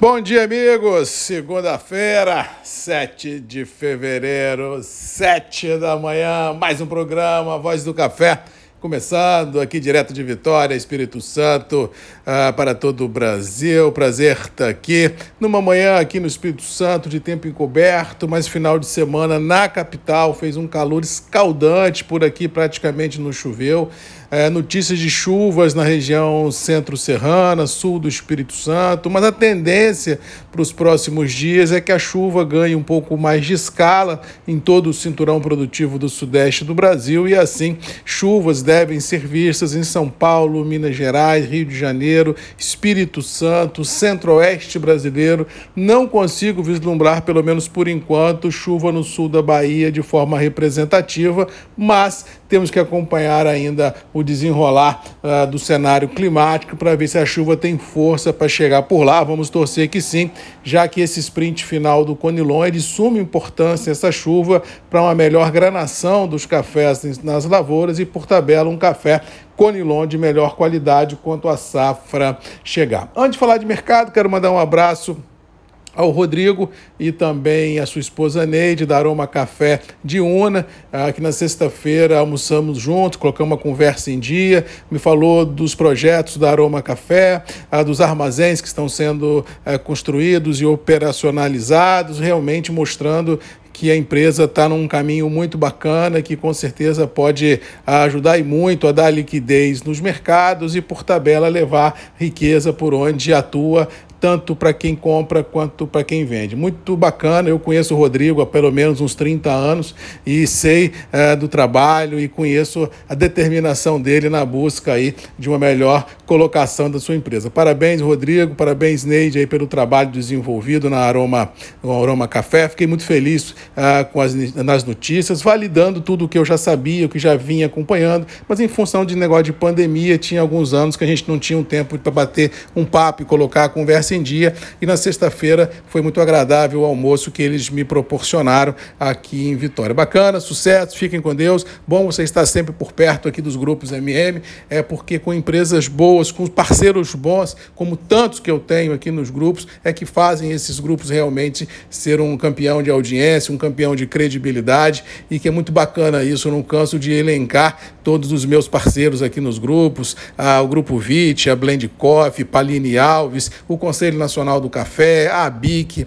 Bom dia, amigos. Segunda-feira, 7 de fevereiro, 7 da manhã, mais um programa Voz do Café. Começando aqui direto de Vitória, Espírito Santo, uh, para todo o Brasil. Prazer estar aqui numa manhã aqui no Espírito Santo, de tempo encoberto, mas final de semana na capital. Fez um calor escaldante por aqui, praticamente não choveu. É, notícias de chuvas na região centro-serrana, sul do Espírito Santo, mas a tendência para os próximos dias é que a chuva ganhe um pouco mais de escala em todo o cinturão produtivo do sudeste do Brasil e assim chuvas devem ser vistas em São Paulo, Minas Gerais, Rio de Janeiro, Espírito Santo, centro-oeste brasileiro. Não consigo vislumbrar, pelo menos por enquanto, chuva no sul da Bahia de forma representativa, mas temos que acompanhar ainda o desenrolar uh, do cenário climático para ver se a chuva tem força para chegar por lá. Vamos torcer que sim, já que esse sprint final do Conilon é de suma importância essa chuva para uma melhor granação dos cafés nas lavouras e, por tabela, um café Conilon de melhor qualidade quanto a safra chegar. Antes de falar de mercado, quero mandar um abraço ao Rodrigo e também a sua esposa Neide, da Aroma Café de Una, ah, que na sexta-feira almoçamos juntos, colocamos uma conversa em dia, me falou dos projetos da Aroma Café, ah, dos armazéns que estão sendo eh, construídos e operacionalizados, realmente mostrando que a empresa está num caminho muito bacana, que com certeza pode ajudar e muito a dar liquidez nos mercados e, por tabela, levar riqueza por onde atua, tanto para quem compra quanto para quem vende. Muito bacana, eu conheço o Rodrigo há pelo menos uns 30 anos e sei é, do trabalho e conheço a determinação dele na busca aí de uma melhor colocação da sua empresa. Parabéns, Rodrigo, parabéns, Neide, aí, pelo trabalho desenvolvido na Aroma, no Aroma Café. Fiquei muito feliz uh, com as nas notícias, validando tudo o que eu já sabia, o que já vinha acompanhando, mas em função de negócio de pandemia, tinha alguns anos que a gente não tinha um tempo para bater um papo e colocar a conversa em dia. E na sexta-feira foi muito agradável o almoço que eles me proporcionaram aqui em Vitória. Bacana, sucesso, fiquem com Deus. Bom você estar sempre por perto aqui dos grupos MM, é porque com empresas boas, com parceiros bons, como tantos que eu tenho aqui nos grupos, é que fazem esses grupos realmente ser um campeão de audiência, um campeão de credibilidade e que é muito bacana isso. Eu não canso de elencar todos os meus parceiros aqui nos grupos, ah, o Grupo VIT, a Blend Coffee, Paline Alves, o Conselho Conselho Nacional do Café, a ABIC,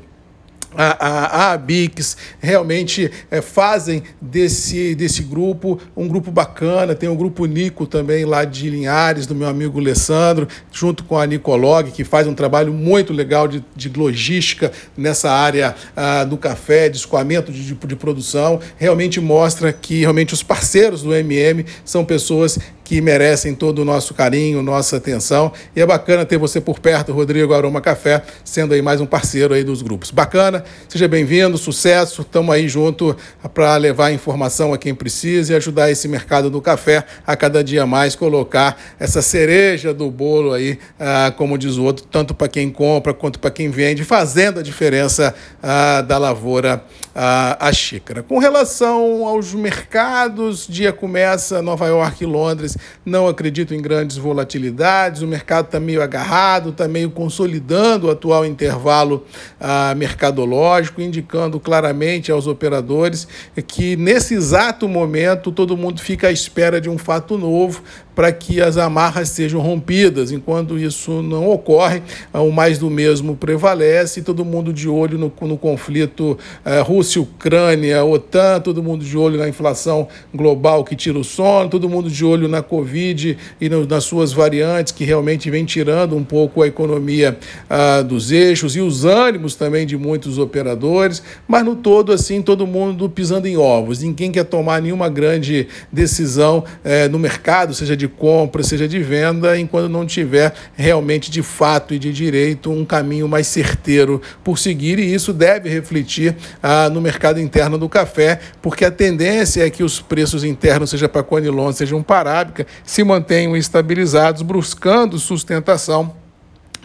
a, a, a Bix realmente é, fazem desse, desse grupo um grupo bacana. Tem o grupo Nico também lá de Linhares, do meu amigo Alessandro, junto com a Nicolog, que faz um trabalho muito legal de, de logística nessa área ah, do café, de escoamento de, de, de produção. Realmente mostra que realmente os parceiros do MM são pessoas que merecem todo o nosso carinho, nossa atenção. E é bacana ter você por perto, Rodrigo Aroma Café, sendo aí mais um parceiro aí dos grupos. Bacana, seja bem-vindo, sucesso. Estamos aí junto para levar informação a quem precisa e ajudar esse mercado do café a cada dia mais colocar essa cereja do bolo aí, ah, como diz o outro, tanto para quem compra quanto para quem vende, fazendo a diferença ah, da lavoura à xícara. Com relação aos mercados, dia começa Nova York e Londres não acredito em grandes volatilidades, o mercado está meio agarrado, está meio consolidando o atual intervalo ah, mercadológico, indicando claramente aos operadores que nesse exato momento todo mundo fica à espera de um fato novo para que as amarras sejam rompidas. Enquanto isso não ocorre, o mais do mesmo prevalece, todo mundo de olho no, no conflito eh, Rússia-Ucrânia, OTAN, todo mundo de olho na inflação global que tira o sono, todo mundo de olho na Covid e no, nas suas variantes, que realmente vem tirando um pouco a economia ah, dos eixos e os ânimos também de muitos operadores, mas no todo, assim, todo mundo pisando em ovos. Ninguém quer tomar nenhuma grande decisão eh, no mercado, seja de de compra, seja de venda, enquanto não tiver realmente de fato e de direito um caminho mais certeiro por seguir, e isso deve refletir ah, no mercado interno do café, porque a tendência é que os preços internos, seja para Conilon, seja para Arábica, se mantenham estabilizados, buscando sustentação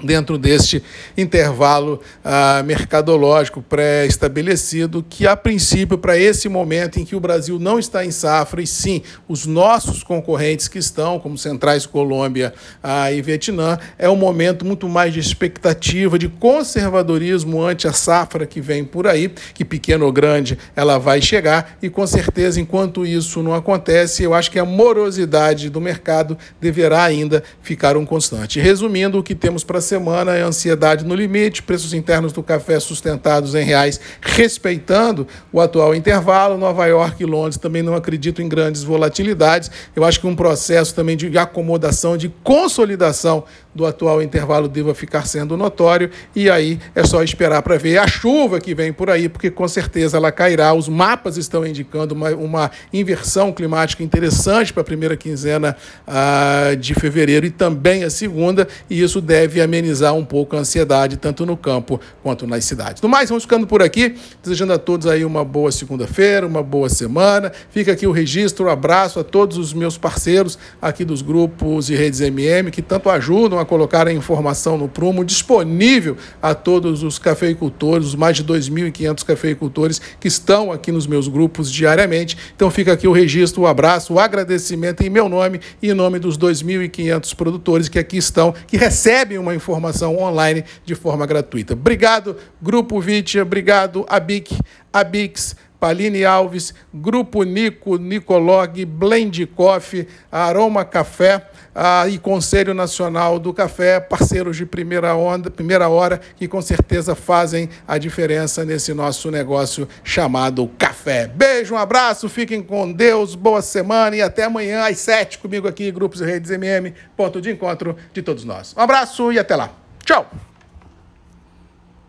dentro deste intervalo ah, mercadológico pré-estabelecido, que a princípio, para esse momento em que o Brasil não está em safra, e sim os nossos concorrentes que estão, como Centrais Colômbia ah, e Vietnã, é um momento muito mais de expectativa, de conservadorismo ante a safra que vem por aí, que pequeno ou grande ela vai chegar, e com certeza, enquanto isso não acontece, eu acho que a morosidade do mercado deverá ainda ficar um constante. Resumindo, o que temos para semana é ansiedade no limite, preços internos do café sustentados em reais, respeitando o atual intervalo. Nova York e Londres também não acredito em grandes volatilidades. Eu acho que um processo também de acomodação, de consolidação do atual intervalo deva ficar sendo notório, e aí é só esperar para ver a chuva que vem por aí, porque com certeza ela cairá. Os mapas estão indicando uma, uma inversão climática interessante para a primeira quinzena ah, de fevereiro e também a segunda, e isso deve amenizar um pouco a ansiedade, tanto no campo quanto nas cidades. No mais, vamos ficando por aqui, desejando a todos aí uma boa segunda-feira, uma boa semana. Fica aqui o registro, um abraço a todos os meus parceiros aqui dos grupos e redes MM que tanto ajudam a colocar a informação no prumo, disponível a todos os cafeicultores, os mais de 2.500 cafeicultores que estão aqui nos meus grupos diariamente. Então fica aqui o registro, o um abraço, o um agradecimento em meu nome e em nome dos 2.500 produtores que aqui estão, que recebem uma informação online de forma gratuita. Obrigado, Grupo Vitia, obrigado, Abic, Abix, Paline Alves, Grupo Nico, Nicolog, Blend Coffee, Aroma Café ah, e Conselho Nacional do Café, parceiros de primeira, onda, primeira hora, que com certeza fazem a diferença nesse nosso negócio chamado café. Beijo, um abraço, fiquem com Deus, boa semana e até amanhã às sete comigo aqui, Grupos e Redes MM, ponto de encontro de todos nós. Um abraço e até lá. Tchau!